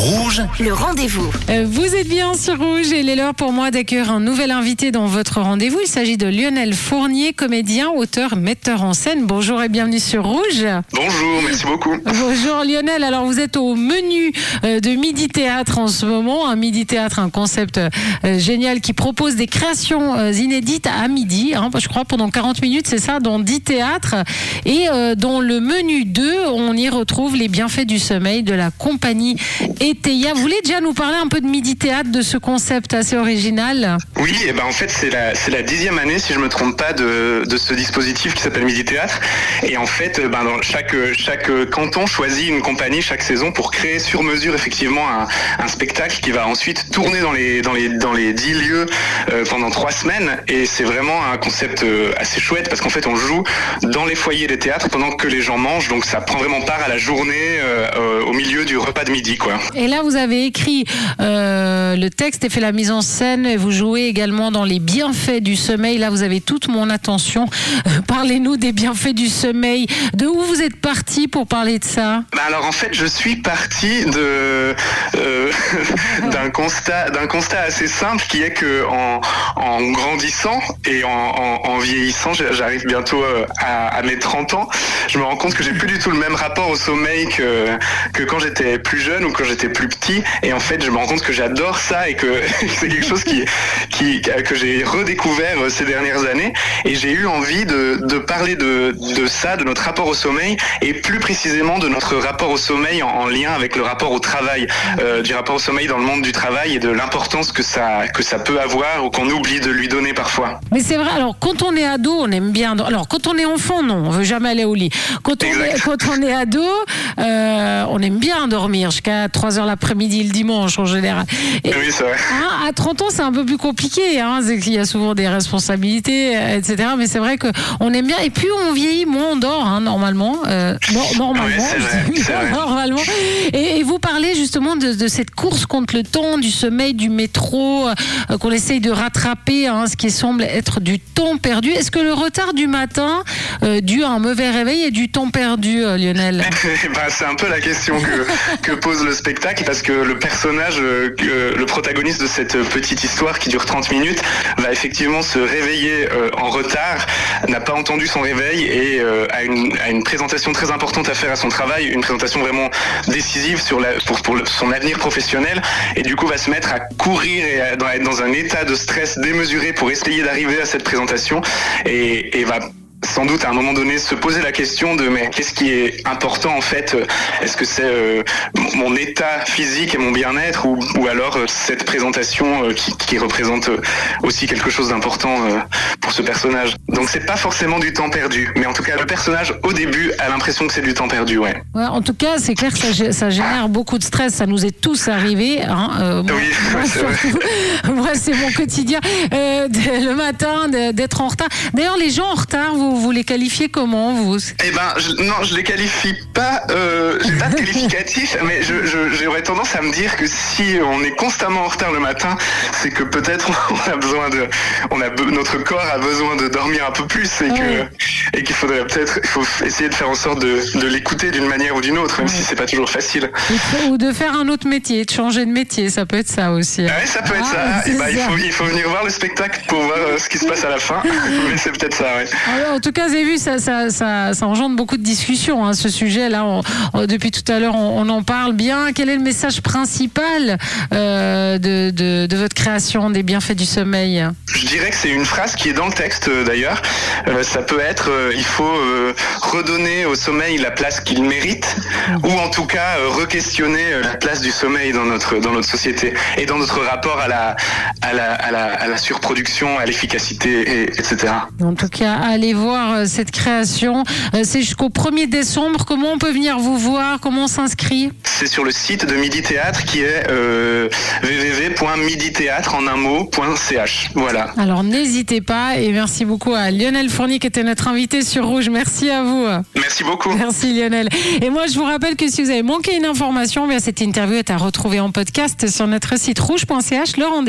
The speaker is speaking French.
Rouge, Le rendez-vous. Euh, Vous êtes bien sur Rouge et il est l'heure pour moi d'accueillir un nouvel invité dans votre rendez-vous. Il s'agit de Lionel Fournier, comédien, auteur, metteur en scène. Bonjour et bienvenue sur Rouge. Bonjour, merci beaucoup. Bonjour Lionel, alors vous êtes au menu euh, de Midi Théâtre en ce moment. Un Midi Théâtre, un concept euh, génial qui propose des créations inédites à midi, hein, je crois pendant 40 minutes, c'est ça, dans 10 théâtres. Et dans le menu 2, on y retrouve les bienfaits du sommeil de la compagnie Eteia. Vous voulez déjà nous parler un peu de Midi Théâtre, de ce concept assez original Oui, et ben en fait c'est la la dixième année si je me trompe pas de, de ce dispositif qui s'appelle Midi Théâtre. Et en fait, euh, ben dans chaque chaque canton choisit une compagnie chaque saison pour créer sur mesure effectivement un, un spectacle qui va ensuite tourner dans les dans les dans les dix lieux euh, pendant trois semaines. Et c'est vraiment un concept euh, assez chouette parce qu'en fait on joue dans les foyers des théâtres pendant que les gens mangent. Donc ça prend vraiment part à la journée euh, euh, au milieu du repas de midi quoi. Et là, vous avez écrit euh, le texte et fait la mise en scène. Et vous jouez également dans les bienfaits du sommeil. Là, vous avez toute mon attention. Euh, Parlez-nous des bienfaits du sommeil. De où vous êtes parti pour parler de ça? Bah alors en fait je suis parti euh, d'un constat assez simple qui est que en, grandissant et en, vieillissant j'arrive bientôt à, à mes 30 ans je me rends compte que j'ai plus du tout le même rapport au sommeil que que quand j'étais plus jeune ou quand j'étais plus petit et en fait je me rends compte que j'adore ça et que c'est quelque chose qui qui que j'ai redécouvert euh, ces dernières années et j'ai eu envie de, de parler de, de ça, de notre rapport au sommeil et plus précisément de notre rapport au sommeil en, en lien avec le rapport au travail, euh, du rapport au sommeil dans le monde du travail et de l'importance que ça, que ça peut avoir ou qu'on oublie de lui donner parfois. Mais c'est vrai. Alors, quand on est ado, on aime bien. Alors, quand on est enfant, non, on veut jamais aller au lit. Quand on est, quand on est ado, euh, on aime bien dormir jusqu'à 3 heures l'après-midi le dimanche en général. Et- Oui, c'est vrai. Hein, à 30 ans, c'est un peu plus compliqué. Hein, qu'il y a souvent des responsabilités, euh, etc. Mais c'est vrai que on aime bien. Et plus on vieillit, moins on dort, hein, normalement. Euh, nor- normalement. Je dis. Et, et vous parlez justement de, de cette course contre le temps, du sommeil, du métro, euh, qu'on essaye de rattraper, hein, ce qui semble être du temps perdu. Est-ce que le retard du matin, euh, dû à un mauvais réveil, est du temps perdu, Lionel? Ben, c'est un peu la question que, que pose le spectacle parce que le personnage, euh, que- le protagoniste de cette petite histoire qui dure 30 minutes va effectivement se réveiller euh, en retard, n'a pas entendu son réveil et euh, a, une, a une présentation très importante à faire à son travail, une présentation vraiment décisive sur la, pour, pour son avenir professionnel et du coup va se mettre à courir et à, être dans un état de stress démesuré pour essayer d'arriver à cette présentation et, et va sans doute à un moment donné se poser la question de mais qu'est-ce qui est important en fait? Est-ce que c'est euh, mon état physique et mon bien-être? Ou, alors euh, cette présentation euh, qui, représente aussi quelque chose d'important pour ce personnage Donc c'est pas forcément du temps perdu, mais en tout cas le personnage au début a l'impression que c'est du temps perdu, ouais. Ouais, en tout cas, c'est clair que ça, gé- ça génère beaucoup de stress. Ça nous est tous arrivé. Hein. Euh, moi, Oui, moi, c'est vrai. surtout, moi, c'est mon quotidien. Euh, de- le matin, de- d'être en retard. D'ailleurs, les gens en retard, vous, vous les qualifiez comment, vous? Eh ben, je, non, je les qualifie pas. Euh, j'ai pas de qualificatif, mais je, je- j'aurais tendance à me dire que si on est constamment en retard le matin, c'est que peut-être on a besoin de, on a notre corps a besoin de dormir un peu plus et Ouais. que et qu'il faudrait peut-être, faut essayer de faire en sorte de, de l'écouter d'une manière ou d'une autre, même si c'est pas toujours facile. Ou de- faire un autre métier, de changer de métier. Ça peut être ça aussi. Ah ouais, ça peut être Ah, ça. Et c'est ben, il faut, il faut venir voir le spectacle pour voir euh, ce qui se passe à la fin. mais c'est peut-être ça, ouais. Ouais, en tout cas, vous avez vu, ça, ça, ça, ça engendre beaucoup de discussions, hein, ce sujet-là. On- on- depuis tout à l'heure, on, on en parle bien. Quel est le message principal euh, de, de, de votre création des bienfaits du sommeil? Je dirais que c'est une phrase qui est dans le texte euh, d'ailleurs. Euh, ça peut être euh, il faut redonner au sommeil la place qu'il mérite ou en tout cas re-questionner la place du sommeil dans notre dans notre société et dans notre rapport à la à la, à la, à la surproduction, à l'efficacité, et, etc. En tout cas, allez voir cette création. C'est jusqu'au 1er décembre. Comment on peut venir vous voir? Comment on s'inscrit? C'est sur le site de Midi Théâtre qui est euh, www.midithéâtre en un mot.ch. Voilà. Alors n'hésitez pas et merci beaucoup à Lionel Fournier qui était notre invité sur Rouge. Merci à vous. Merci beaucoup. Merci Lionel. Et moi je vous rappelle que si vous avez manqué une information, bien cette interview est à retrouver en podcast sur notre site rouge.ch. Le rendez